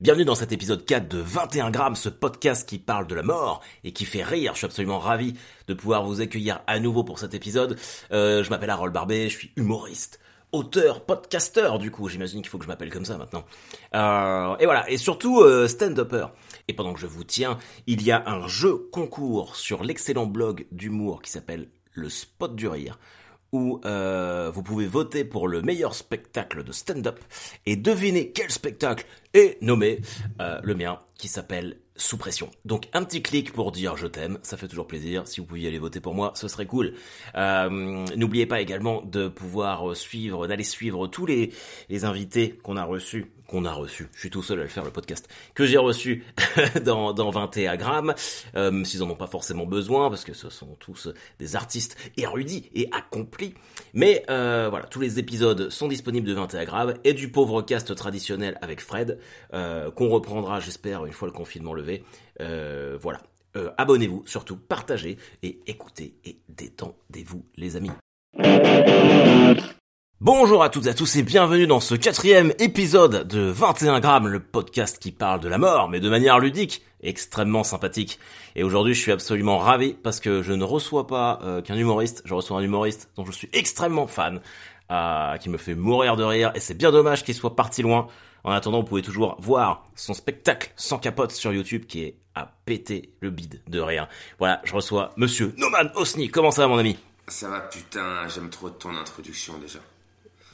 Bienvenue dans cet épisode 4 de 21 grammes, ce podcast qui parle de la mort et qui fait rire. Je suis absolument ravi de pouvoir vous accueillir à nouveau pour cet épisode. Euh, je m'appelle Harold Barbet, je suis humoriste, auteur, podcasteur du coup. J'imagine qu'il faut que je m'appelle comme ça maintenant. Euh, et voilà, et surtout euh, stand-upper. Et pendant que je vous tiens, il y a un jeu concours sur l'excellent blog d'humour qui s'appelle Le Spot du Rire où vous pouvez voter pour le meilleur spectacle de stand-up et deviner quel spectacle est nommé euh, le mien qui s'appelle Sous pression. Donc un petit clic pour dire je t'aime, ça fait toujours plaisir. Si vous pouviez aller voter pour moi, ce serait cool. Euh, N'oubliez pas également de pouvoir suivre, d'aller suivre tous les, les invités qu'on a reçus qu'on a reçu. Je suis tout seul à le faire le podcast que j'ai reçu dans dans 21 grammes. Euh, S'ils en ont pas forcément besoin parce que ce sont tous des artistes érudits et accomplis. Mais euh, voilà, tous les épisodes sont disponibles de 21 grammes et du pauvre cast traditionnel avec Fred euh, qu'on reprendra, j'espère, une fois le confinement levé. Euh, voilà. Euh, Abonnez-vous, surtout partagez et écoutez et détendez-vous les amis. Bonjour à toutes et à tous et bienvenue dans ce quatrième épisode de 21 grammes, le podcast qui parle de la mort, mais de manière ludique, extrêmement sympathique. Et aujourd'hui, je suis absolument ravi parce que je ne reçois pas qu'un humoriste, je reçois un humoriste dont je suis extrêmement fan, qui me fait mourir de rire, et c'est bien dommage qu'il soit parti loin. En attendant, vous pouvez toujours voir son spectacle sans capote sur YouTube qui est à péter le bide de rire. Voilà, je reçois Monsieur Noman Osni. Comment ça va, mon ami? Ça va, putain, j'aime trop ton introduction déjà.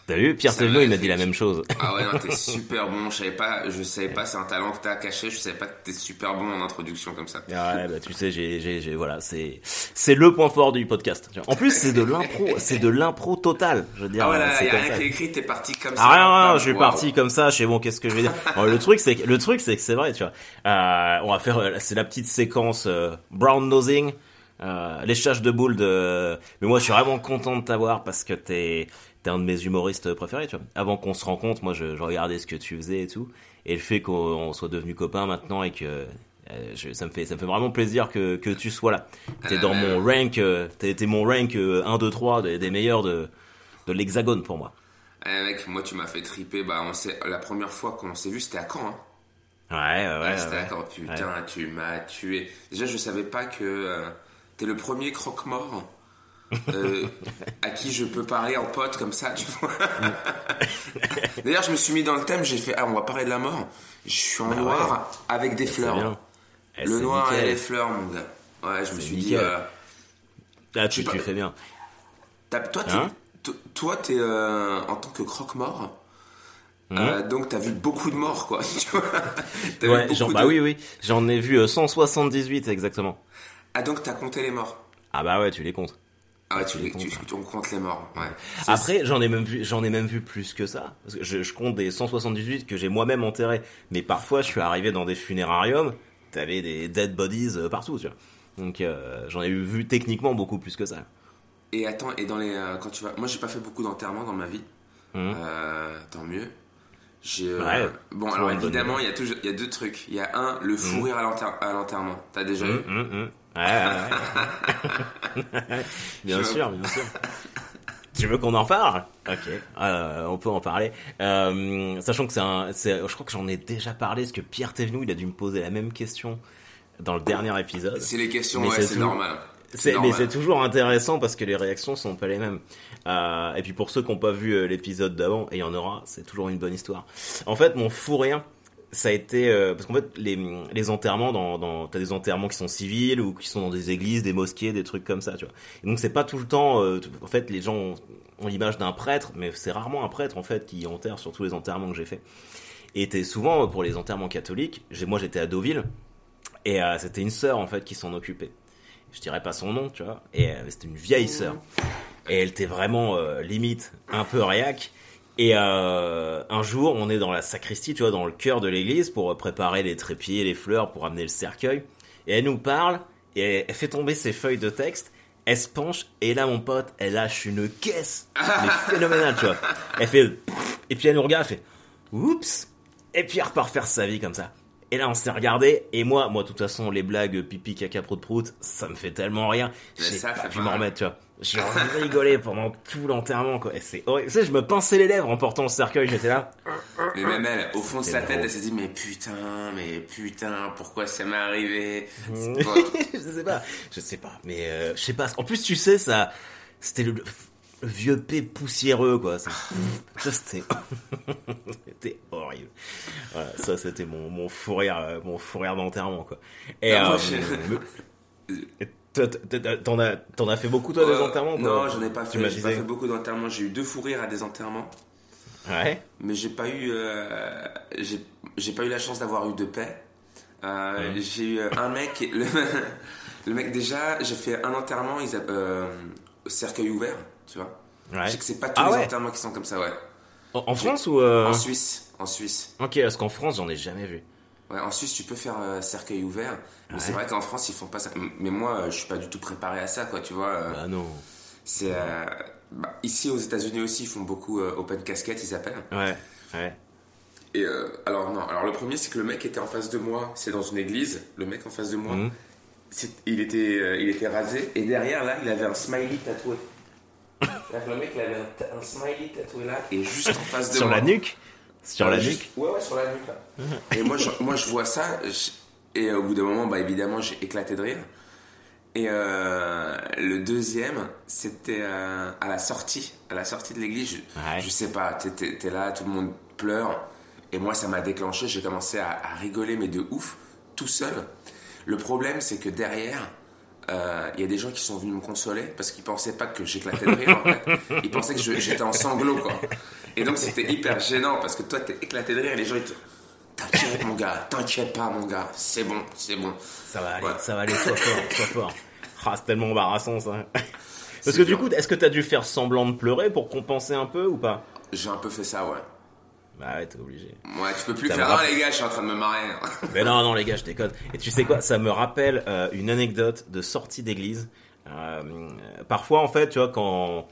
T'as vu Pierre Thévenot, il m'a dit la même chose. Ah ouais, non, t'es super bon. Je savais pas, je savais pas, c'est un talent que t'as caché. Je savais pas que t'es super bon en introduction comme ça. Ouais, bah tu sais, j'ai, j'ai, j'ai, voilà, c'est, c'est le point fort du podcast. En plus, c'est de l'impro, c'est de l'impro total. Je veux dire, Ah voilà, c'est y a rien qui est écrit, t'es parti comme ça. Ah rien, rien, Wow. je suis parti comme ça. Je sais bon, qu'est-ce que je vais dire? Bon, le truc, c'est que le truc, c'est que c'est vrai, tu vois. Euh, on va faire, euh, c'est la petite séquence euh, brown nosing, euh, léchage de boules de. Mais moi, je suis vraiment content de t'avoir parce que t'es, t'es un de mes humoristes préférés, tu vois. Avant qu'on se rencontre, moi, je, je regardais ce que tu faisais et tout, et le fait qu'on soit devenus copains maintenant et que euh, je- ça me fait, ça me fait vraiment plaisir que, que tu sois là. T'es dans mon rank, euh, t'es, t'es mon rank euh, 1, 2, 3 des, des meilleurs de, de l'hexagone pour moi. Eh mec, moi tu m'as fait triper. Bah, on s'est, la première fois qu'on s'est vu, c'était à Caen. Hein. Ouais, ouais, ouais. c'était ouais. à Caen. Putain, tu m'as tué. Déjà, je savais pas que euh, t'es le premier croque-mort. Euh, à qui je peux parler en pote comme ça, tu vois. D'ailleurs, je me suis mis dans le thème, j'ai fait, ah, on va parler de la mort. Je suis en Bah noir avec des C'est fleurs. Eh, Le noir nickel. et les fleurs, mon gars. Ouais, je me suis dit, euh, Ah, tu, tu fais bien. toi, t'es, Hein toi, t'es euh, en tant que croque-mort. euh, donc t'as vu beaucoup de morts, quoi. Vu Ouais, genre, de- bah oui, oui. J'en ai vu euh, 178 exactement. Ah, donc t'as compté les morts. Ah bah ouais, tu les comptes. Ah ouais, tu, les, tu, on compte les morts. Ouais. Après, j'en ai même vu, j'en ai même vu plus que ça. Parce que je, je compte des 178 que j'ai moi-même enterrés. Mais parfois, je suis arrivé dans des funérariums, t'avais des dead bodies euh, partout, tu vois. Donc, euh, j'en ai vu techniquement beaucoup plus que ça. Et attends, et dans les euh, quand tu vas, moi j'ai pas fait beaucoup d'enterrements dans ma vie. Mhm. Euh, tant mieux. Ouais, bon alors évidemment il y a toujours il y a deux trucs. Il y a un le fou rire à l'enter- à l'enterrement. T'as déjà eu Hum, bien sûr, bien sûr. Tu veux qu'on en parle? Ok, euh, on peut en parler. Euh, sachant que c'est un, je crois que j'en ai déjà parlé, parce que Pierre Thévenoud, il a dû me poser la même question dans le dernier épisode. C'est les questions, Mais ouais, c'est normal. Mais c'est toujours intéressant parce que les réactions sont pas les mêmes. Euh, et puis pour ceux qui n'ont pas vu l'épisode d'avant, et il y en aura, c'est toujours une bonne histoire. En fait, mon fou rire, ça a été euh, parce qu'en fait les, les enterrements dans, dans t'as des enterrements qui sont civils ou qui sont dans des églises, des mosquées, des trucs comme ça, tu vois. Et donc c'est pas tout le temps. euh, en fait, les gens ont, l'image d'un prêtre, mais c'est rarement un prêtre en fait qui enterre sur tous les enterrements que j'ai fait. Et souvent pour les enterrements catholiques. Moi, j'étais à Deauville et euh, c'était une sœur en fait qui s'en occupait. Je dirais pas son nom, tu vois. Et c'était une vieille sœur. Et elle était vraiment limite un peu réac. Et euh, un jour, on est dans la sacristie, tu vois, dans le cœur de l'église pour préparer les trépieds, les fleurs, pour amener le cercueil. Et elle nous parle et elle, fait tomber ses feuilles de texte. Elle se penche et là, mon pote, elle lâche une caisse, mais phénoménale, tu vois. Elle fait et puis elle nous regarde, elle fait oups. Et puis elle repart faire sa vie comme ça. Et là, on s'est regardé, et moi, moi, de toute façon, les blagues pipi, caca, prout, prout, ça me fait tellement rien. J'ai ça pas pu m'en remettre, tu vois. J'ai rigolé pendant tout l'enterrement, quoi. C'est horrible. Tu sais, je me pinçais les lèvres en portant le cercueil, j'étais là. Mais même elle, au fond de sa tête, elle s'est dit mais putain, mais putain, pourquoi ça m'est arrivé pas- je sais pas, je sais pas, mais euh, je sais pas. En plus, tu sais, ça, c'était le, le vieux P poussiéreux, quoi. Ça, ça, c'était, c'était horrible. Voilà, ça, c'était mon, mon fou rire, euh, mon fou rire d'enterrement, quoi. Et Non, euh, t'en as, t'en as fait beaucoup toi des Euh, enterrements Non, j'en ai pas fait. J'ai pas fait beaucoup d'enterrements. J'ai eu deux fous rires à des enterrements, Ouais. mais j'ai pas eu, euh, j'ai, j'ai pas eu la chance d'avoir eu de paix. Euh, Ouais. J'ai eu un mec, le, le mec déjà, j'ai fait un enterrement, ils a- euh, cercueil ouvert, tu vois. Ouais. Je sais que c'est pas tous Ah les enterrements qui sont comme ça, ouais. En, en France ou. En Suisse, en Suisse. Ok, parce qu'en France, j'en ai jamais vu. Ouais, en Suisse, tu peux faire euh, cercueil ouvert, mais Ouais. c'est vrai qu'en France, ils font pas ça. Mais moi, euh, je suis pas du tout préparé à ça, quoi, tu vois. euh, Bah non. C'est euh, bah, ici aux États-Unis aussi, ils font beaucoup euh, open casquette, ils appellent. Ouais. Ouais. Et alors non, alors le premier c'est que le mec était en face de moi, c'est dans une église. Le mec en face de moi, c'est- il était, il était rasé et derrière là, il avait un smiley tatoué. Le mec il avait un, smiley tatoué là et juste en face de Sur moi. la nuque? Sur Euh, la nuque Ouais, ouais, sur la nuque là. et moi je, moi, je vois ça, je- et au bout d'un moment, bah, évidemment, j'ai éclaté de rire. Et euh, le deuxième, c'était euh, à la sortie, à la sortie de l'église. Je, Ouais. je sais pas, t'es- t'es t'es là, tout le monde pleure. Et moi, ça m'a déclenché, j'ai commencé à, à rigoler, mais de ouf, tout seul. Le problème, c'est que derrière, euh, il y a des gens qui sont venus me consoler parce qu'ils pensaient pas que j'éclatais de rire, en fait. Ils pensaient que j'étais en sanglots, quoi. Et donc, c'était hyper gênant parce que toi, t'es éclaté de rire et les gens, ils te. T'inquiète, mon gars, t'inquiète pas, mon gars, c'est bon, c'est bon. Ça va aller, Ouais. ça va aller, sois fort, sois fort. Ah, c'est tellement embarrassant ça. Parce que du coup, est-ce que t'as dû faire semblant de pleurer pour compenser un peu ou pas? J'ai un peu fait ça, ouais. Bah ouais, t'es obligé. Ouais, tu peux plus Ça faire. Non, rappelle- les gars, je suis en train de me marrer. Mais non, non, les gars, je déconne. Et tu sais quoi, ça me rappelle euh, une anecdote de sortie d'église. Euh, parfois, en fait, tu vois, quand,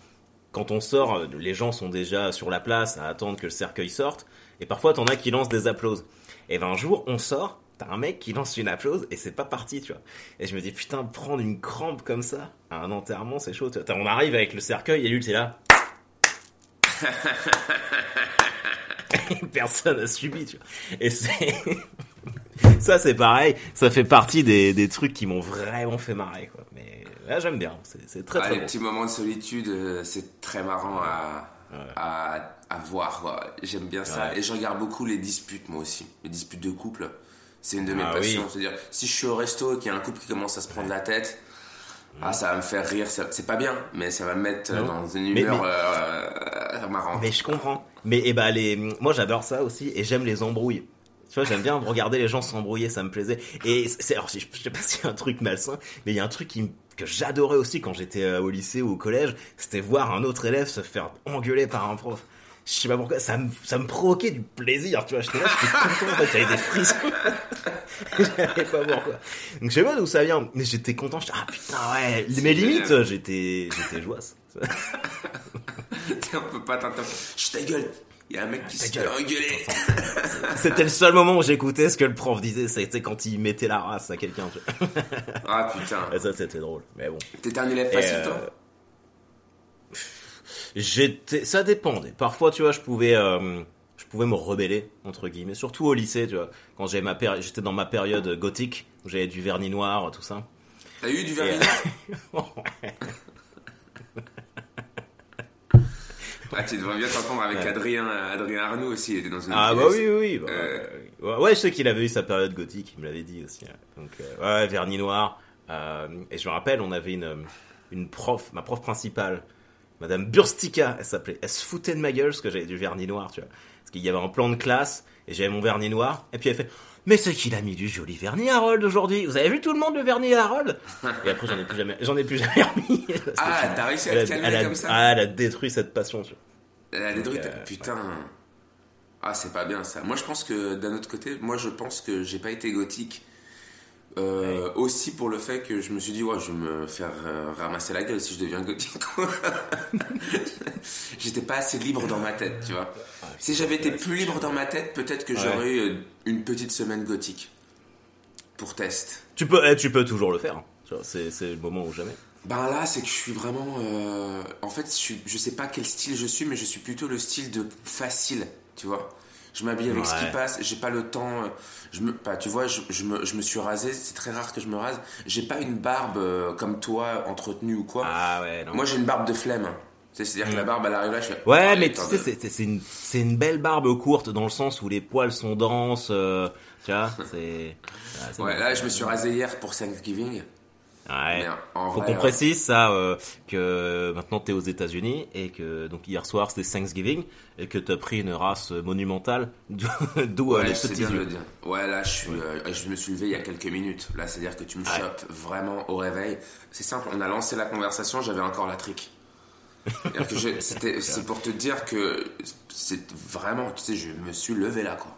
quand on sort, euh, les gens sont déjà sur la place à attendre que le cercueil sorte. Et parfois, t'en as qui lancent des applauses. Et ben, un jour, on sort, t'as un mec qui lance une applause et c'est pas parti, tu vois. Et je me dis, putain, prendre une crampe comme ça à un enterrement, c'est chaud. tu vois. On arrive avec le cercueil et lui, c'est là. Personne n'a subi, tu vois. Et c'est. ça, c'est pareil. Ça fait partie des, des trucs qui m'ont vraiment fait marrer, quoi. Mais là, j'aime bien. C'est très, Ah, très les bon. petits moments de solitude, euh, c'est très marrant à, à, à voir. quoi. J'aime bien ça. Ouais. Et je regarde beaucoup les disputes, moi aussi. Les disputes de couple. C'est une de mes Ah passions. oui. C'est-à-dire, si je suis au resto et qu'il y a un couple qui commence à se prendre la tête, ah, ça va me faire rire. C'est pas bien, mais ça va me mettre euh, Non. dans une humeur mais- euh, marrante. Mais je comprends. Mais eh ben, les... moi, j'adore ça aussi. Et j'aime les embrouilles. Tu vois, j'aime bien regarder les gens s'embrouiller, ça me plaisait. Et c'est, alors, je je sais pas si c'est un truc malsain, mais il y a un truc que j'adorais aussi quand j'étais euh, au lycée ou au collège, c'était voir un autre élève se faire engueuler par un prof. Je sais pas pourquoi, ça me, ça me provoquait du plaisir, tu vois. J'étais là, j'étais content, en fait, j'avais des frissons. je savais pas pourquoi. Donc, je sais pas d'où ça vient, mais j'étais content. J'étais, ah putain, ouais. Mais limite, j'étais, j'étais joisse. On peut pas. Je ta gueule. Il y a un mec qui Ta se gueule. fait engueuler. C'était le seul moment où j'écoutais ce que le prof disait, c'était quand il mettait la race à quelqu'un. Ah putain. Et ça, c'était drôle. Mais bon. T'étais un élève facile, euh, toi J'étais, ça dépendait. Parfois, tu vois, je pouvais, euh, je pouvais me rebeller entre guillemets, surtout au lycée, tu vois, quand j'avais ma péri- j'étais dans ma période gothique où j'avais du vernis noir, tout ça. T'as eu du vernis euh, Ah, tu devrais bien t'entendre avec Ouais. Adrien, Adrien Arnoux aussi, il était dans une ah bah oui, oui, oui. bah, Euh. ouais, ouais, je sais qu'il avait eu sa période gothique, il me l'avait dit aussi. hein. Donc euh, ouais, vernis noir. Euh, et je me rappelle, on avait une, une prof, ma prof principale, Madame Burstica, elle s'appelait. Elle se foutait de ma gueule parce que j'avais du vernis noir, tu vois. Parce qu'il y avait un plan de classe et j'avais mon vernis noir. Et puis elle fait, mais c'est qu'il a mis du joli vernis Harold aujourd'hui. Vous avez vu tout le monde le vernis Harold Et après j'en ai plus jamais, j'en ai plus jamais remis. Ah, t'as réussi à elle te a- calmer comme ça ah, elle a détruit cette passion. Tu vois. Elle a détruit euh, Putain. Ah, c'est pas bien ça. Moi, je pense que d'un autre côté, moi, je pense que j'ai pas été gothique. Euh, Aussi pour le fait que je me suis dit, ouais, je vais me faire euh, ramasser la gueule si je deviens gothique. J'étais pas assez libre dans ma tête, tu vois. Si j'avais été plus libre dans ma tête, peut-être que j'aurais eu euh, une petite semaine gothique. Pour test. Tu peux, eh, tu peux toujours le faire. Vois, C'est c'est le moment ou jamais. Ben là, c'est que je suis vraiment. euh, En fait, je, suis- je sais pas quel style je suis, mais je suis plutôt le style de facile, tu vois. Je m'habille avec ce qui passe, j'ai pas le temps. euh, Je me, bah, tu vois, je, je me, je me suis rasé, c'est très rare que je me rase. J'ai pas une barbe euh, comme toi, entretenue ou quoi. Ah ouais, non. Moi, j'ai une barbe de flemme. C'est-à-dire que la barbe, elle arrive là, je fais. Ouais, Ah, mais tu sais, de- c'est- une, c'est une belle barbe courte dans le sens où les poils sont denses. euh, tu vois, c'est. Ouais, là, je me suis rasé hier pour Thanksgiving. Ouais. En Faut qu'on euh, précise ça euh, que maintenant t'es aux États-Unis et que donc hier soir c'était Thanksgiving et que t'as pris une race monumentale d'où euh, Ouais, les petits bien de yeux. le dire. Ouais, là, je, suis, euh, je me suis levé il y a quelques minutes. Là, c'est-à-dire que tu me chopes vraiment au réveil. C'est simple, on a lancé la conversation, j'avais encore la trique. C'est pour te dire que c'est vraiment, tu sais, je me suis levé là, quoi.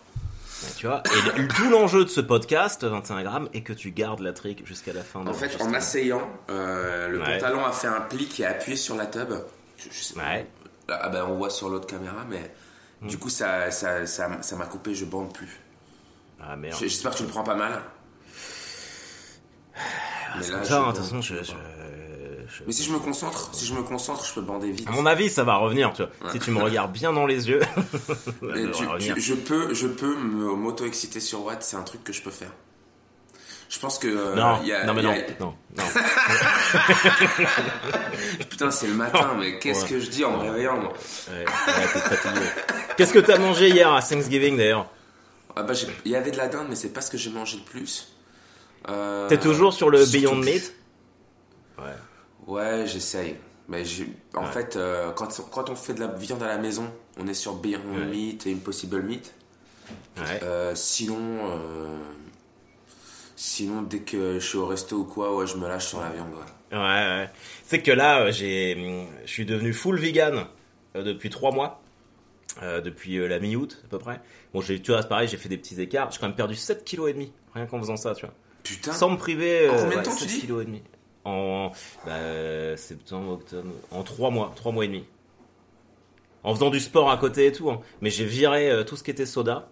Tu vois, et le- tout l'enjeu de ce podcast 21 grammes est que tu gardes la trick jusqu'à la fin. de En fait, en m'asseyant, euh, le Ouais. pantalon a fait un pli qui a appuyé sur la tub. Je- je sais- Ouais. Là, ah ben, on voit sur l'autre caméra, mais Hmm. du coup, ça ça, ça, ça m'a coupé, je bande plus. Ah merde. J'espère que tu le prends pas mal. Mais C'est là, je ça, hein, de bande toute façon, je, pas. je- je- Mais si je me concentre, si je me concentre, je peux bander vite. À mon avis, ça va revenir, tu vois. Si tu me regardes bien dans les yeux, tu- tu- je peux, je peux me- m'auto-exciter sur Watt, c'est un truc que je peux faire. Je pense que. euh, Non, il y a- non, mais y non, a- non, non. Putain, c'est le matin, mais qu'est-ce Ouais. que je dis en me réveillant, moi Ouais, ouais. Qu'est-ce que t'as mangé hier à Thanksgiving d'ailleurs Ah bah, Il y avait de la dinde, mais c'est pas ce que j'ai mangé le plus. Euh, T'es toujours sur le Beyond Meat Ouais. Ouais, j'essaye. Mais en Ouais. fait, euh, quand, quand on fait de la viande à la maison, on est sur Beyond Ouais. Meat et Impossible Meat. Ouais. Euh, sinon, euh, sinon, dès que je suis au resto ou quoi, ouais, je me lâche sur la viande. ouais. Ouais, ouais. C'est que là, j'ai, je suis devenu full vegan depuis trois mois. Depuis la mi-août à peu près. Bon, j'ai, tu vois, c'est pareil, j'ai fait des petits écarts. J'ai quand même perdu 7 kilos et demi rien qu'en faisant ça, tu vois. Putain, Sans me priver. En combien de temps, tu 7 dis. En bah, septembre, octobre, en trois mois, trois mois et demi. En faisant du sport à côté et tout. hein. Mais j'ai viré euh, tout ce qui était soda,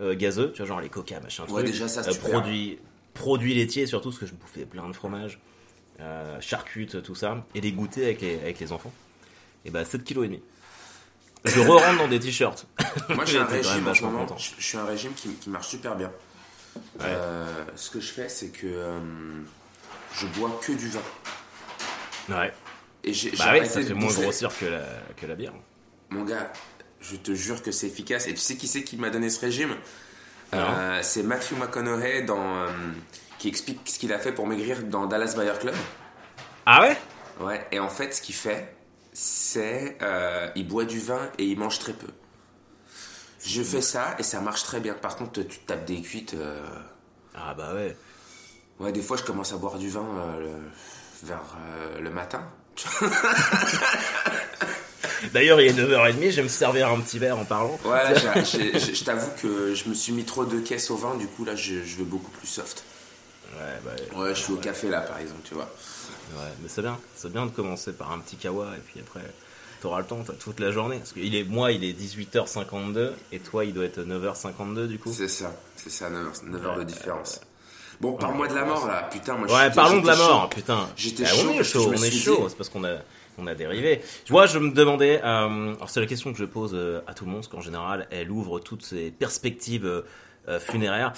euh, gazeux, tu vois, genre les coca, machin Ouais, truc. déjà, ça, Euh, produits, produits laitiers surtout, parce que je bouffais plein de fromage, euh, charcutes, tout ça, et les goûter avec les, avec les enfants. Et bah 7 kilos et demi. Je re-rentre dans des t-shirts. Moi j'ai un régime en ce moment, je, je suis un régime qui, qui marche super bien. Ce que je fais c'est que je bois que du vin. Ouais. Et j'ai Bah arrêté ça fait moins grossir que la, que la bière. Mon gars, je te jure que c'est efficace. Et tu sais qui c'est qui m'a donné ce régime? Euh, C'est Matthew McConaughey dans, euh, qui explique ce qu'il a fait pour maigrir dans Dallas Buyer Club. Ah ouais? Ouais, et en fait ce qu'il fait, c'est euh, il boit du vin et il mange très peu. Je fais ça et ça marche très bien. Par contre, tu te tapes des cuites. Ah bah ouais. Ouais, des fois, je commence à boire du vin euh, le- vers euh, le matin. D'ailleurs, il est 9h30, je vais me servir un petit verre en parlant. Ouais, je t'avoue que je me suis mis trop de caisses au vin, du coup, là, je, je veux beaucoup plus soft. Ouais, bah, Ouais, je suis au café, là, par exemple, tu vois. ouais, mais c'est bien. C'est bien de commencer par un petit kawa et puis après, t'auras le temps, t'as toute la journée. Parce que il est, moi, il est 18h52 et toi, il doit être 9h52 du coup. C'est ça, c'est ça, 9 heures de différence. Bon, parle-moi de la mort, là, putain, moi, Ouais, parlons de la mort, chaud. putain. J'étais Bah, chaud on est chaud, on est chaud. C'est parce qu'on a, on a dérivé. Tu vois, je me demandais, euh, alors c'est la question que je pose euh, à tout le monde, parce qu'en général, elle ouvre toutes ces perspectives euh, funéraires.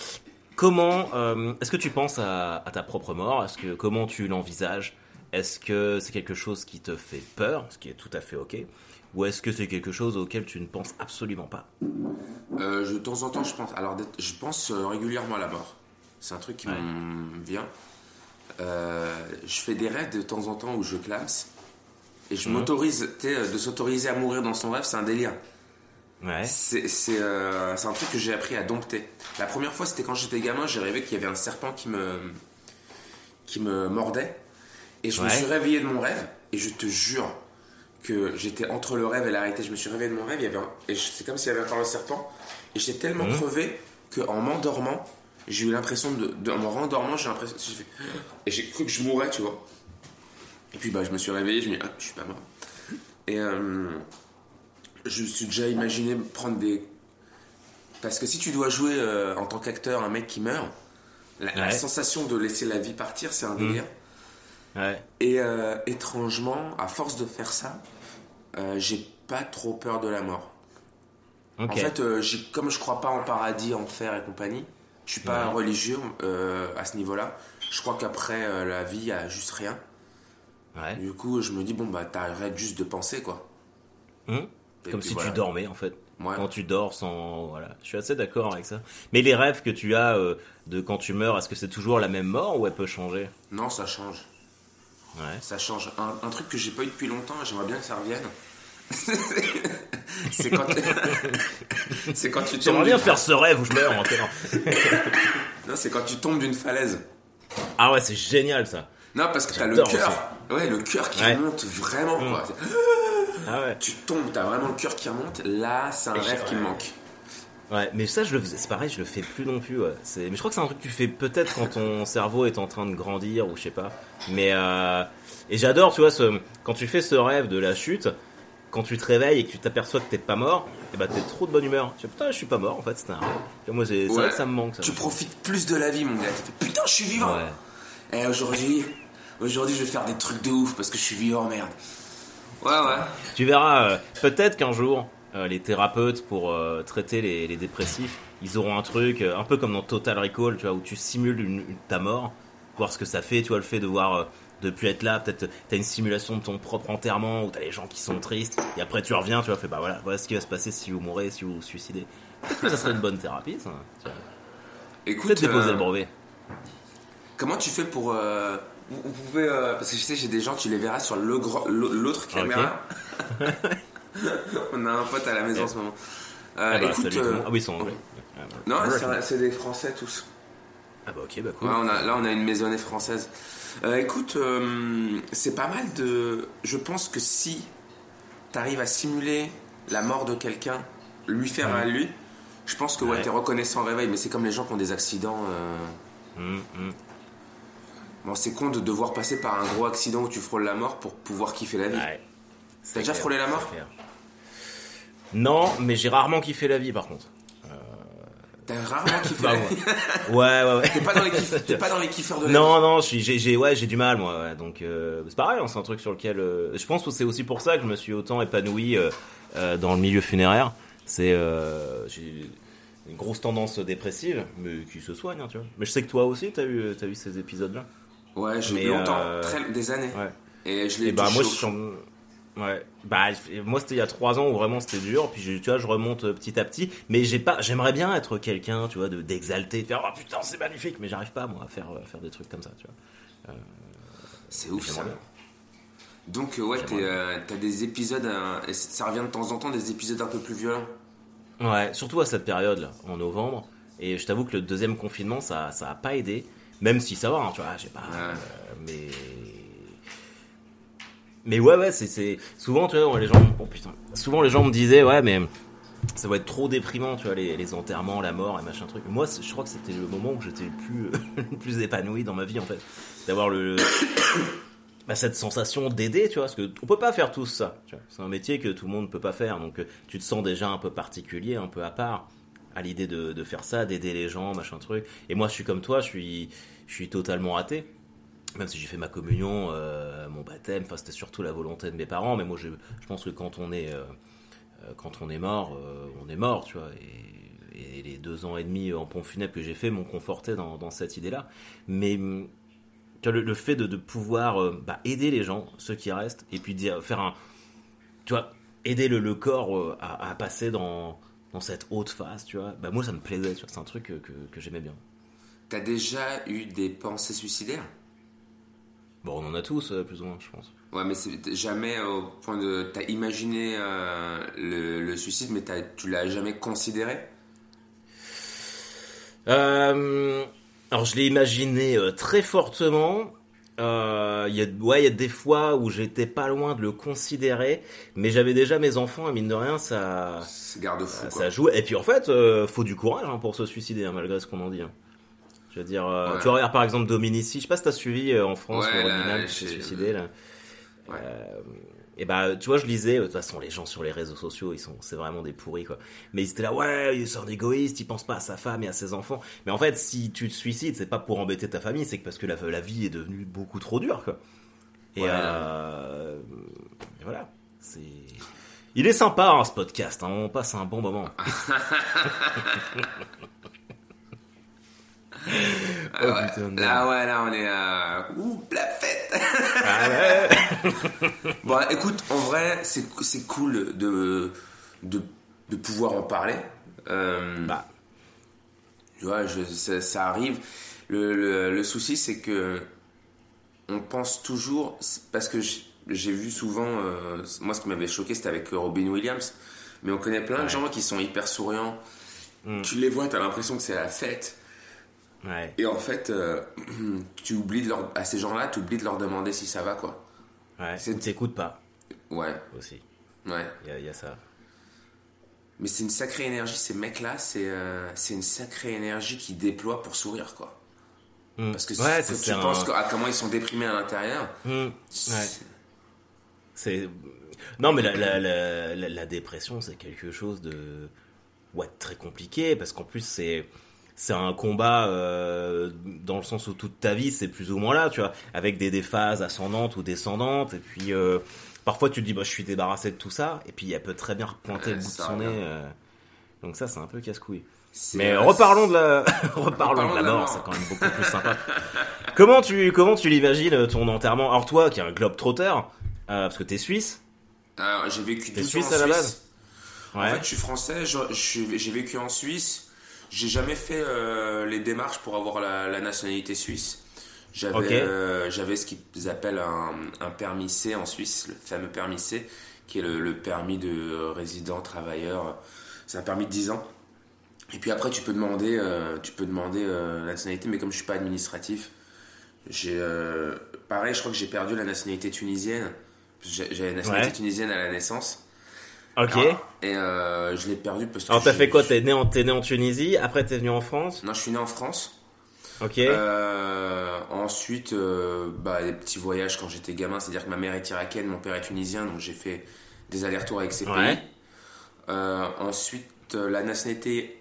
Comment, euh, est-ce que tu penses à, à ta propre mort? Est-ce que comment tu l'envisages? Est-ce que c'est quelque chose qui te fait peur, ce qui est tout à fait ok, ou est-ce que c'est quelque chose auquel tu ne penses absolument pas? Euh, je- de temps en temps, je pense. Alors, d'être- je pense régulièrement à la mort. C'est un truc qui Ouais. me vient. Euh, je fais des rêves de temps en temps où je clame. Et je Mhm. m'autorise, de s'autoriser à mourir dans son rêve, c'est un délire. Ouais. C'est euh, c'est un truc que j'ai appris à dompter. La première fois, c'était quand j'étais gamin, j'ai rêvé qu'il y avait un serpent qui me, qui me mordait. Et je me suis réveillé de mon rêve, et je te jure que j'étais entre le rêve et la réalité. Je me suis réveillé de mon rêve, il y avait un- et c'est comme s'il y avait encore le serpent. Et j'étais tellement Mhm. crevé qu'en m'endormant, j'ai eu l'impression de, de- en me rendormant, j'ai l'impression, fait, et j'ai cru que je mourrais, tu vois. Et puis bah, je me suis réveillé, je me dis, ah, je suis pas mort. Et euh, je me suis déjà imaginé prendre des. Parce que si tu dois jouer euh, en tant qu'acteur un mec qui meurt, la, sensation de laisser la vie partir, c'est un délire. Ouais. Et euh, étrangement, à force de faire ça, j'ai pas trop peur de la mort. En fait, comme je crois pas en paradis, enfer et compagnie, je suis pas Ouais. religieux euh, à ce niveau-là. Je crois qu'après euh, la vie, il y a juste rien. ouais. Du coup, je me dis, bon, bah, t'arrêtes juste de penser, quoi. Hum? Comme puis si voilà. tu dormais en fait. Ouais. Quand tu dors sans. Voilà. Je suis assez d'accord avec ça. Mais les rêves que tu as euh, de quand tu meurs, est-ce que c'est toujours la même mort ou elle peut changer? Non, ça change. Ouais. Ça change. Un, un truc que j'ai pas eu depuis longtemps, j'aimerais bien que ça revienne. c'est quand, c'est quand tu tombes. J'aimerais bien faire ce rêve où je meurs en. Non, c'est quand tu tombes d'une falaise. Ah ouais, c'est génial ça. Non, parce que t'as le cœur. Ouais, le cœur qui Ouais. monte vraiment, quoi. Ah ouais. Tu tombes, t'as vraiment le cœur qui remonte. Là, c'est un Et rêve qui me manque. Ouais, mais ça, je le faisais. C'est pareil, je le fais plus non plus. Ouais. C'est, mais je crois que c'est un truc que tu fais peut-être quand ton cerveau est en train de grandir ou je sais pas. Mais euh, et j'adore, tu vois, ce, quand tu fais ce rêve de la chute, quand tu te réveilles et que tu t'aperçois que t'es pas mort, et bah t'es trop de bonne humeur. Tu fais putain, je suis pas mort. En fait, c'était un rêve. Moi, c'est, Ouais. que ça me manque. Ça. Tu profites plus de la vie, mon gars. Putain, je suis vivant. Ouais. Et aujourd'hui, aujourd'hui, je vais faire des trucs de ouf parce que je suis vivant, merde. Ouais, ouais. Tu verras, euh, peut-être qu'un jour, euh, les thérapeutes pour euh, traiter les, les dépressifs, ils auront un truc un peu comme dans Total Recall, tu vois, où tu simules une, une- ta mort, voir ce que ça fait, tu vois, le fait de voir, de plus être là, peut-être t'as une simulation de ton propre enterrement, où t'as les gens qui sont tristes, et après tu reviens, tu vois, fais bah voilà, voilà ce qui va se passer si vous mourrez, si vous vous suicidez. Que ça serait une bonne thérapie, ça. Écoute, Peut-être déposer euh, le brevet. comment tu fais pour. euh, vous, vous pouvez. euh, parce que je sais, j'ai des gens, tu les verras sur le l'autre caméra. On a un pote à la maison en ce moment. Ah bah, écoute. Ah oui, ils sont anglais. Ah, non, c'est des Français tous. Ah bah ok, bah cool. Ouais, on a, là, on a une maisonnée française. Euh, écoute, euh, c'est pas mal de. Je pense que si t'arrives à simuler la mort de quelqu'un, lui faire à lui, je pense que ouais, Ouais. t'es reconnaissant au réveil. Mais c'est comme les gens qui ont des accidents. euh, Hum, hum. Bon, c'est con de devoir passer par un gros accident où tu frôles la mort pour pouvoir kiffer la vie. Ouais. T'as déjà frôlé la mort? Non, mais j'ai rarement kiffé la vie par contre. T'as rarement kiffé Bah, ouais. vie. Ouais, ouais, ouais. T'es pas dans les kiff- t'es pas dans les kiffeurs de la vie. Non, non, je suis- j'ai, j'ai, ouais, j'ai du mal, moi. ouais. Donc, euh, c'est pareil, hein, c'est un truc sur lequel. euh, je pense que c'est aussi pour ça que je me suis autant épanoui euh, dans le milieu funéraire. C'est, j'ai une grosse tendance dépressive, mais qui se soigne, hein, tu vois. Mais je sais que toi aussi, t'as eu, t'as eu ces épisodes-là. Ouais, j'ai eu longtemps, très- des années. Ouais. Et je l'ai Et bah touché moi, au je suis fond. en- Ouais, bah moi c'était il y a trois ans où vraiment c'était dur, puis je- tu vois je remonte euh, petit à petit, mais j'ai pas, j'aimerais bien être quelqu'un, tu vois, de d'exalter, de faire oh putain c'est magnifique, mais j'arrive pas moi à faire euh, faire des trucs comme ça, tu vois. C'est ouf ça. Bien. Donc euh, ouais, euh, t'as des épisodes, euh, et ça revient de temps en temps, des épisodes un peu plus violents. Ouais, surtout à cette période là, en novembre, et je t'avoue que le deuxième confinement ça ça a pas aidé, même si ça va, hein, tu vois, j'ai pas, Ouais. euh, mais mais ouais ouais c'est souvent tu vois les gens, oh putain, souvent les gens me disaient ouais mais ça va être trop déprimant, tu vois, les, enterrements, la mort et machin truc. Moi, je crois que c'était le moment où j'étais le plus, plus épanoui dans ma vie, en fait. D'avoir le, bah, cette sensation d'aider, tu vois, parce que on peut pas faire tout ça. C'est un métier que tout le monde peut pas faire, donc euh, tu te sens déjà un peu particulier, un peu à part à l'idée de, de faire ça, d'aider les gens, machin truc. Et moi, je suis comme toi, je suis, je suis totalement athée. Même si j'ai fait ma communion, euh, mon baptême, enfin c'était surtout la volonté de mes parents, mais moi je, pense que quand on est, euh, euh, quand on est mort, on est mort, tu vois. Et, les deux ans et demi en pont funèbre que j'ai fait m'ont conforté dans, cette idée-là. Mais hum, le, fait de, pouvoir bah, aider les gens, ceux qui restent, et puis dire, faire un, tu vois, aider le, corps à, passer dans, cette haute phase, tu vois. Bah moi ça me plaisait. C'est un truc que, que j'aimais bien. T'as déjà eu des pensées suicidaires? Bon, on en a tous, euh, plus ou moins, je pense. Ouais, mais c'est jamais au point de. T'as imaginé euh, le, le suicide, mais tu l'as jamais considéré? Euh, alors je l'ai imaginé euh, très fortement. Euh, Il y a, ouais, il y a des fois où j'étais pas loin de le considérer, mais j'avais déjà mes enfants et mine de rien ça, garde-fou, ça, joue. Et puis en fait, faut du courage hein, pour se suicider hein, malgré ce qu'on en dit. hein. Je veux dire, euh, tu regardes par exemple Dominici, je sais pas si t'as suivi euh, en France Ouais, le là, qui s'est suicidé là. Ouais. Euh, et bah tu vois je lisais de toute façon les gens sur les réseaux sociaux ils sont c'est vraiment des pourris quoi. Mais ils étaient là ouais c'est un égoïste il pense pas à sa femme et à ses enfants. Mais en fait si tu te suicides c'est pas pour embêter ta famille c'est parce que la, la vie est devenue beaucoup trop dure quoi. Et Ouais. euh, et voilà. C'est il est sympa hein, ce podcast hein, on passe un bon moment Oh, ouais. putain de merde. Là, ouais, là, on est à. Ouh, la fête Ah ouais. Bon, écoute, en vrai, c'est cool de, de, de pouvoir en parler. Euh, Bah. Tu vois, je, ça, ça arrive. Le, le, le souci, c'est que on pense toujours, parce que j'ai vu souvent, euh, moi ce qui m'avait choqué, c'était avec Robin Williams, mais on connaît plein de gens qui sont hyper souriants. Mm. Tu les vois, tu as l'impression que c'est la fête. Ouais Et en fait, euh, tu oublies de leur, à ces gens-là, tu oublies de leur demander si ça va, quoi. ouais C'est- t'écoutes pas Ouais, aussi ouais. il y, a- il y a ça Mais c'est une sacrée énergie, ces mecs-là, c'est euh, c'est une sacrée énergie qu'ils déploient pour sourire, quoi. Mm. Parce que ouais, c'est tu un- penses à comment ils sont déprimés à l'intérieur, Mm. Ouais. c'est- C'est non mais la, la, la, la- la dépression c'est quelque chose de ouais très compliqué parce qu'en plus c'est c'est un combat euh, dans le sens où toute ta vie c'est plus ou moins là tu vois avec des, des phases ascendantes ou descendantes et puis euh, parfois tu te dis bah je suis débarrassé de tout ça et puis elle peut très bien repointer Ouais, le bout de son nez euh. donc ça c'est un peu casse-couille mais euh, reparlons de la reparlons de la mort, c'est quand même beaucoup plus sympa. comment tu comment tu l'imagines ton enterrement? Alors toi qui es un globe trotteur parce que t'es suisse. Alors, j'ai vécu T'es 12 suisse ans en à la Suisse. base? En Ouais. fait, je suis français, j'ai vécu en Suisse. J'ai jamais fait euh, les démarches pour avoir la, la nationalité suisse. J'avais euh, j'avais ce qu'ils appellent un, un permis C en Suisse, le fameux permis C, qui est le, le permis de résident, travailleur. C'est un permis de 10 ans. Et puis après, tu peux demander, euh, tu peux demander la nationalité, mais comme je suis pas administratif, j'ai pareil, je crois que j'ai perdu la nationalité tunisienne. J'avais la nationalité Ouais. tunisienne à la naissance. Ok. Et euh, je l'ai perdu parce que. Alors t'as fait quoi T'es né, en, t'es né en Tunisie, après t'es venu en France Non, je suis né en France. Ok. Euh, ensuite, euh, bah, des petits voyages quand j'étais gamin, c'est-à-dire que ma mère est irakienne, mon père est tunisien, donc j'ai fait des allers-retours avec ces Ouais. pays. Euh, ensuite, la nationalité.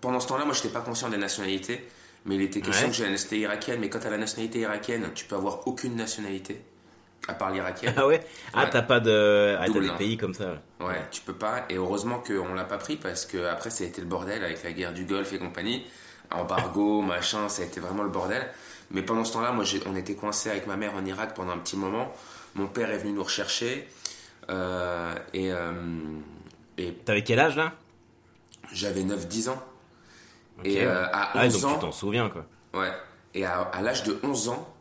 Pendant ce temps-là, moi, je n'étais pas conscient des nationalités, mais il était question Ouais. que j'ai la nationalité irakienne. Mais quand tu as la nationalité irakienne, tu peux avoir aucune nationalité, à part l'irakienne. Ah ouais Ah Ouais. t'as pas de... Ah t'as Double, des hein. pays comme ça. Ouais, tu peux pas. Et heureusement qu'on l'a pas pris parce que après ça a été le bordel avec la guerre du Golfe et compagnie. Embargo, machin, ça a été vraiment le bordel. Mais pendant ce temps-là, moi, on était coincé avec ma mère en Irak pendant un petit moment. Mon père est venu nous rechercher. euh, et euh, et T'avais quel âge là? J'avais 9-10 ans. Ok. Et euh, à Ah, 11 donc tu ans, t'en souviens quoi. Ouais. Et à, à l'âge de 11 ans,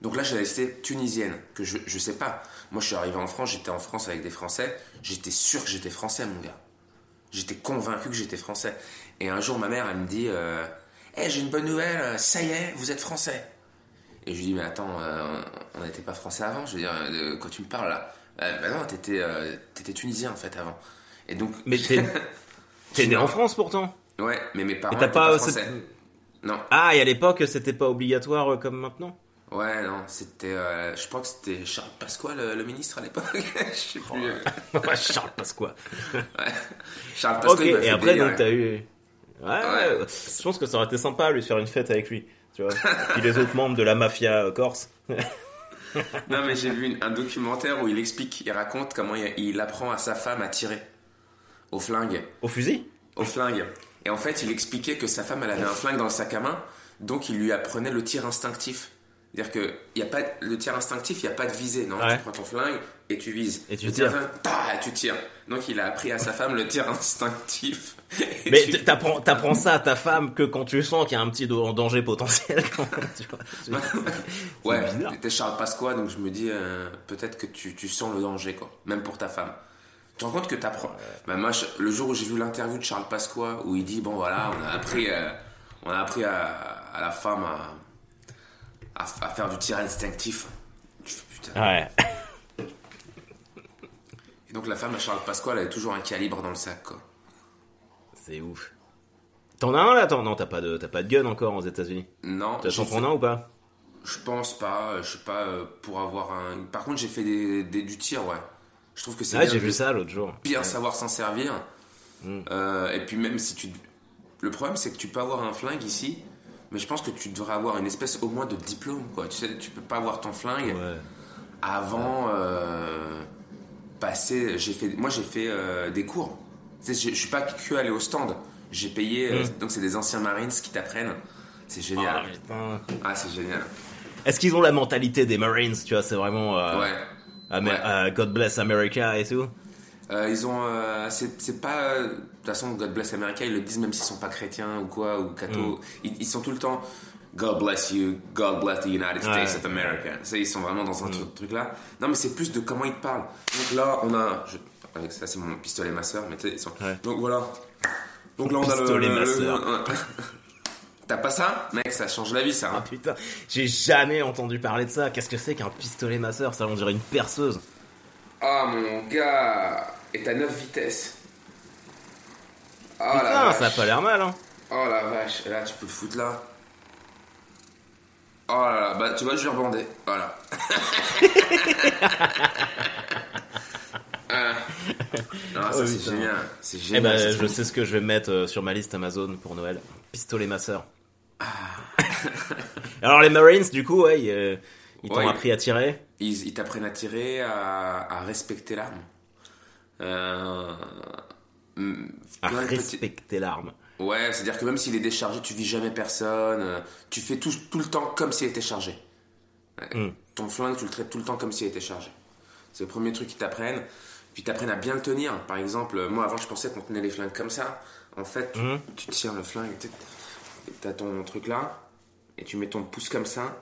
donc là, j'avais été tunisienne, que je, je sais pas. Moi, je suis arrivé en France, j'étais en France avec des Français. J'étais sûr que j'étais français, mon gars. J'étais convaincu que j'étais français. Et un jour, ma mère, elle me dit euh, Eh, j'ai une bonne nouvelle, ça y est, vous êtes français. Et je lui dis Mais attends, euh, on n'était pas français avant Je veux dire, euh, quand tu me parles là? Euh, bah non, t'étais t'étais tunisien en fait avant. Et donc. Mais t'es t'es né en France pourtant Ouais, mais mes parents t'as pas... pas français. Non. Ah et à l'époque c'était pas obligatoire comme maintenant? Ouais, non, c'était. euh, je crois que c'était Charles Pasqua, le, le ministre à l'époque. je sais Oh. plus. Charles Pasqua. Charles Pasqua, et après, donc, t'as eu. Ouais, Ouais. ouais, je pense que ça aurait été sympa, lui, de faire une fête avec lui. Tu vois. Puis les autres membres de la mafia euh, corse. Non, mais j'ai vu un documentaire où il explique, il raconte comment il, il apprend à sa femme à tirer au flingue. Au fusil? Au flingue. Et en fait, il expliquait que sa femme, elle avait un flingue dans le sac à main, donc il lui apprenait le tir instinctif. C'est-à-dire que y a pas, le tir instinctif, il n'y a pas de visée. Non, Ouais. tu prends ton flingue et tu vises. Et tu Le tires. tir ta, et tu tires. Donc il a appris à sa femme le tir instinctif. Mais tu- t'apprends, t'apprends ça à ta femme que quand tu sens qu'il y a un petit danger potentiel. tu vois. Ouais, t'es Charles Pasqua, donc je me dis euh, peut-être que tu, tu sens le danger, quoi, même pour ta femme. Tu te rends compte que t'apprends. Bah, moi, le jour où j'ai vu l'interview de Charles Pasqua, où il dit bon voilà, on a appris, euh, on a appris à, à la femme à, à, à faire du tir instinctif. Putain. Ouais. Et donc la femme à Charles Pasqua, elle avait toujours un calibre dans le sac, quoi. C'est ouf. T'en as un là Attends, non, t'as pas de, t'as pas de gun encore aux États-Unis? Non. T'as t'en prendre un ou pas? Je pense pas. Je sais pas euh, pour avoir un. Par contre, j'ai fait des, des- du tir, ouais. Je trouve que c'est Ouais, j'ai vu ça l'autre jour. bien savoir s'en servir. Mm. Euh, et puis même si tu. Le problème, c'est que tu peux avoir un flingue ici, mais je pense que tu devrais avoir une espèce au moins de diplôme, quoi. Tu sais, tu peux pas avoir ton flingue Ouais. avant euh, passer. J'ai fait. Moi, j'ai fait euh, des cours. Tu sais, je je suis pas que allé au stand. J'ai payé. euh, Mm. donc, c'est des anciens Marines qui t'apprennent. C'est génial. Ah. Ah, c'est génial. Est-ce qu'ils ont la mentalité des Marines Tu vois, c'est vraiment euh, Ouais. God bless America et tout? Euh, ils ont. euh, c'est pas. euh, De toute façon, God bless America, ils le disent même s'ils sont pas chrétiens ou quoi, ou Mm. catho. Ils, ils sont tout le temps. God bless you, God bless the United States Ouais. of America. Ça, ils sont vraiment dans un truc, truc là. Non, mais c'est plus de comment ils te parlent. Donc là, on a. je- avec ça, c'est mon pistolet, ma soeur, mais tu sais, sont. Ouais. Donc voilà. Donc là, on a le. Le- le- T'as pas ça Mec, ça change la vie, ça. Ah hein. putain, j'ai jamais entendu parler de ça. Qu'est-ce que c'est qu'un pistolet masseur Ça, on dirait une perceuse. Ah, mon gars Et t'as 9 vitesses. Oh la Putain, vache. ça a pas l'air mal, hein. Oh la vache, là tu peux le foutre là. Oh là là, bah tu vois, je vais rebander. Voilà. Ah. Non, ça Oh, c'est génial. C'est Eh génial. ben, c'est je trop- sais ce que je vais mettre euh, sur ma liste Amazon pour Noël. Pistolet masseur. Ah. Alors les Marines, du coup, ouais, ils, euh, ils t'ont Ouais. appris à tirer. Ils, ils t'apprennent à tirer, à, à respecter l'arme. Euh, hum, À petits- respecter l'arme. Ouais, c'est-à-dire que même s'il est déchargé, tu vis jamais personne. euh, Tu fais tout, tout le temps comme s'il était chargé. Ouais. Mm. Ton flingue, tu le traites tout le temps comme s'il était chargé. C'est le premier truc qu'ils t'apprennent. Puis t'apprennent à bien le tenir. Par exemple, moi avant, je pensais qu'on tenait les flingues comme ça. En fait, tu, Mhm. tu tires le flingue, tu as ton truc là, et tu mets ton pouce comme ça.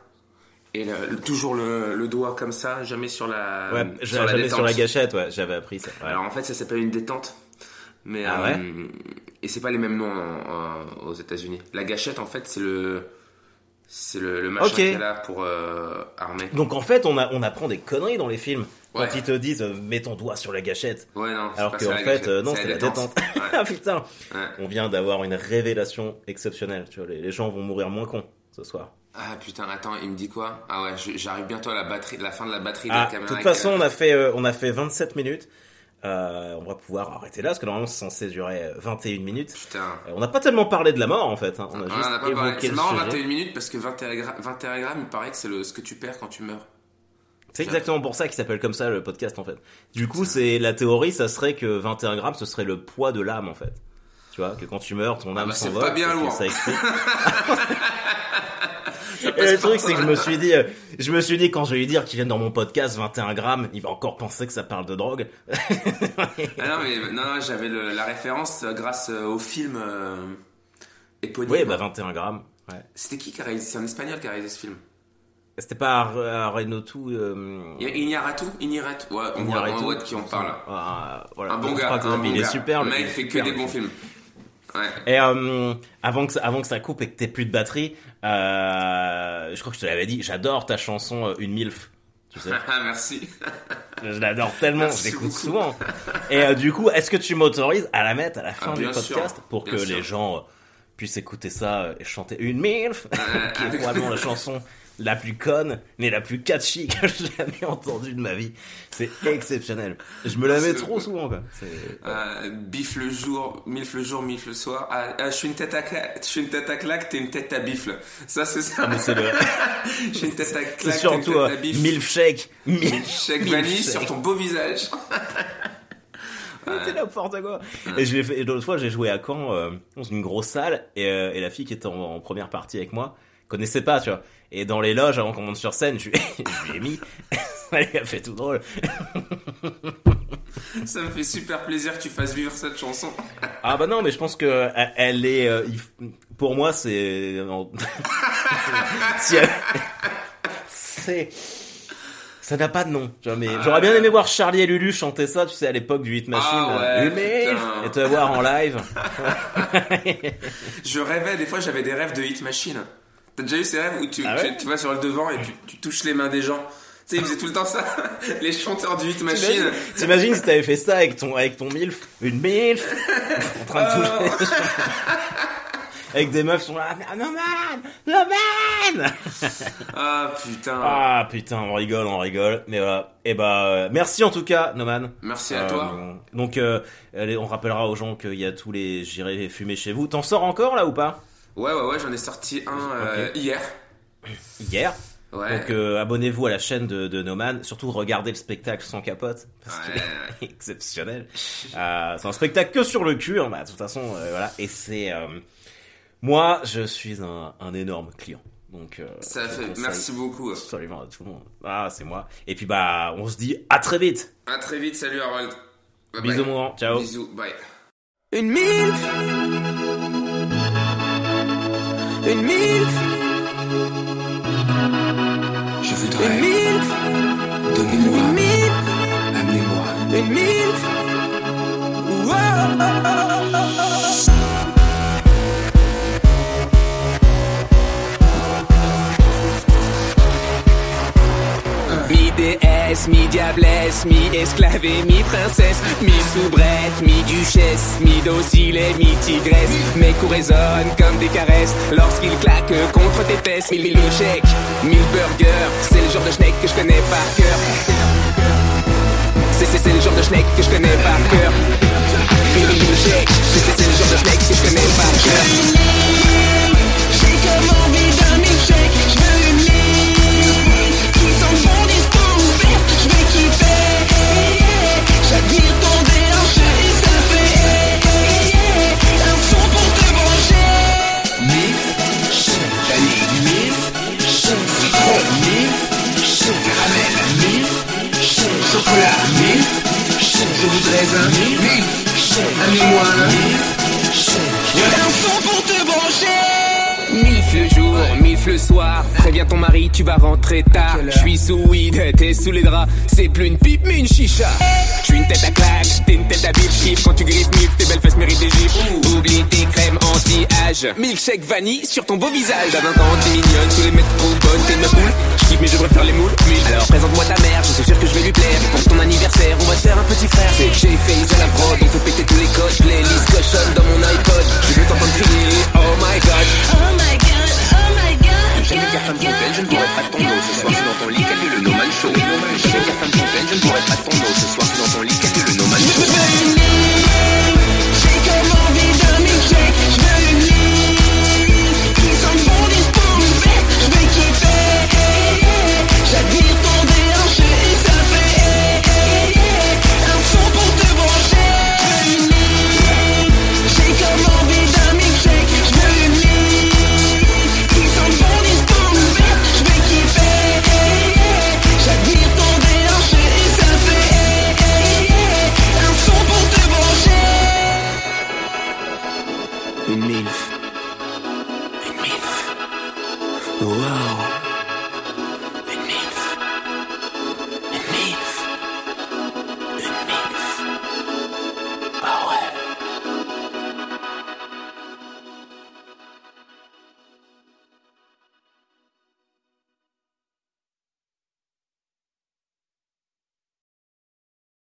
Et le- toujours le, le doigt comme ça, jamais sur la, Ouais, Euh, sur la sur gâchette, ouais, j'avais appris ça. ouais. Alors en fait, ça s'appelle une détente. Mais Ah euh, ouais? et c'est pas les mêmes noms en- en- aux États-Unis. La gâchette, en fait, c'est le c'est le, le machin Ok. qu'elle a pour euh, armer. Donc en fait, on, a, on apprend des conneries dans les films. Quand ils te disent euh, mets ton doigt sur la gâchette. Ouais, non. Alors qu'en fait, euh, non, c'est la détente. Ah putain, on vient d'avoir une révélation exceptionnelle. Tu vois, les, les gens vont mourir moins cons ce soir. Ah putain, attends, il me dit quoi? Ah ouais, j'arrive bientôt à la batterie, la fin de la batterie de Ah, la de caméra. toute façon, on a fait, euh, on a fait 27 minutes. Euh, on va pouvoir arrêter là, parce que normalement c'est censé durer euh, 21 minutes. Putain. Euh, on n'a pas tellement parlé de la mort en fait. hein. On a Ouais, juste on a pas parlé. évoqué C'est marrant, sujet. 21 minutes, parce que 21 gra- 21 grammes, il paraît que c'est le- ce que tu perds quand tu meurs. C'est exactement pour ça qu'il s'appelle comme ça le podcast en fait. Du coup, c'est la théorie, ça serait que 21 grammes, ce serait le poids de l'âme en fait. Tu vois, que quand tu meurs, ton âme bah, c'est s'envole. pas bien lourd. Et le truc, c'est que je me suis dit, euh, je me suis dit quand je vais lui dire qu'il vient dans mon podcast 21 grammes, il va encore penser que ça parle de drogue. Ah non, mais non, non, j'avais la référence euh, grâce euh, au film euh, éponyme. oui, bah 21 grammes. Ouais. C'était qui qui a réalisé C'est un espagnol qui a réalisé ce film. C'était pas Renotu. Euh... Iñárritu Iñárritu Ouais, on voit, on voit de qui on parle. Ah, voilà. Un bon gars, un bon il est gars. super. Le il mec est fait que super, des bons film. films. Ouais. Et euh, avant que ça, avant que ça coupe et que t'aies plus de batterie, euh, je crois que je te l'avais dit, j'adore ta chanson euh, Une Milf. Tu sais, Ah, merci. je l'adore tellement, Merci je l'écoute souvent. Et du coup, est-ce que tu m'autorises à la mettre à la fin Ah, du sûr, podcast pour bien que sûr. les gens puissent écouter ça et chanter Une Milf, qui est probablement la chanson la plus conne, mais la plus catchy que j'ai jamais entendue de ma vie. C'est exceptionnel. Je me la mets trop souvent, quoi. Euh, bif le jour, milf le jour, milf le soir. Ah, ah, je suis une tête à claque, je suis une tête à claque, t'es une tête à bifle. Ça c'est ça. Ah, mais c'est le, je suis une tête à claque, t'es une surtout tête à bifle. milkshake, milkshake, Chèque vanille sur ton beau visage. C'est n'importe quoi. Et. Et l'autre fois, j'ai joué à Caen euh, dans une grosse salle et, euh, et la fille qui était en, en première partie avec moi connaissait pas, tu vois. Et dans les loges, avant qu'on monte sur scène, je, lui- je lui ai mis. Lui a fait tout drôle. Ça me fait super plaisir que tu fasses vivre cette chanson. Ah bah non, mais je pense que elle- elle est. euh, pour moi, c'est. si elle- C'est. Ça n'a pas de nom, mais j'aurais bien aimé voir Charlie et Lulu chanter ça, tu sais, à l'époque du Hit Machine. Ah ouais, et te voir en live. Je rêvais, des fois j'avais des rêves de hit machine. T'as déjà eu ces rêves où tu, Ah ouais tu, tu vas sur le devant et tu, tu touches les mains des gens Tu sais, ils faisaient tout le temps ça. Les chanteurs du hit machine. T'imagines- si t'avais fait ça avec ton, avec ton MILF Une MILF En train de toucher. avec des meufs qui sont là, ah, Noman, Noman. Ah putain. ah putain, on rigole, on rigole. Mais voilà. Et bah, euh, merci en tout cas, Noman. Merci à toi. Euh, donc, euh, on rappellera aux gens qu'il y a tous les, j'irai fumer chez vous. T'en sors encore là ou pas? Ouais, ouais, ouais, j'en ai sorti un euh, hier. Hier. Ouais. Donc euh, abonnez-vous à la chaîne de, de Noman, surtout regardez le spectacle sans capote, parce Ouais, qu'il est exceptionnel. Euh, c'est un spectacle que sur le cul, hein, bah, de toute façon, euh, voilà. Et c'est... euh, moi, je suis un, un énorme client. Donc, euh, Ça fait. Merci beaucoup. Absolument à tout le monde. Ah, c'est moi. Et puis bah, on se dit à très vite. À très vite, salut Harold. Bye Bisous bye. mon grand, ciao. Bisous, bye. Une milf Une milf Je Une voudrais. milf Donnez-moi. Une milf Amenez-moi. Une milf Wow. Mi-déesse, mi-diablesse, mi-esclave et mi-princesse, mi-soubrette, mi-duchesse, mi-docile et mi-tigresse. Mes coups résonnent comme des caresses lorsqu'ils claquent contre tes fesses. Mille milkshakes, mille burgers, c'est le genre de schneck que je connais par cœur. C'est, c'est, le genre de schneck que je connais par cœur. Mille milkshakes, c'est, c'est, c'est le genre de schneck que je connais par cœur. Tu vas rentrer tard. Je suis sous weed, t'es sous les draps. C'est plus une pipe, mais une chicha. Je suis une tête à claque, t'es une tête à bif chiffre. Quand tu grippes milf, tes belles fesses méritent des gifs. Oublie tes crèmes anti-âge. Milkshake vanille sur ton beau visage. À 20 ans, t'es mignonne, tous les mecs trop bonnes, t'es ma poule. Je kiffe, mais je préfère les moules. Alors présente-moi ta mère, je suis sûr que je vais lui plaire. Et pour ton anniversaire, on va te faire un petit frère. C'est Jay Face à la prod, on fait péter tous les codes. Playlist cochonne dans mon iPod. Je veux t'entendre crier, oh my god. Oh my god, fontaine, je ne pourrais pas ton lit, le pas ton dos. Ce soir,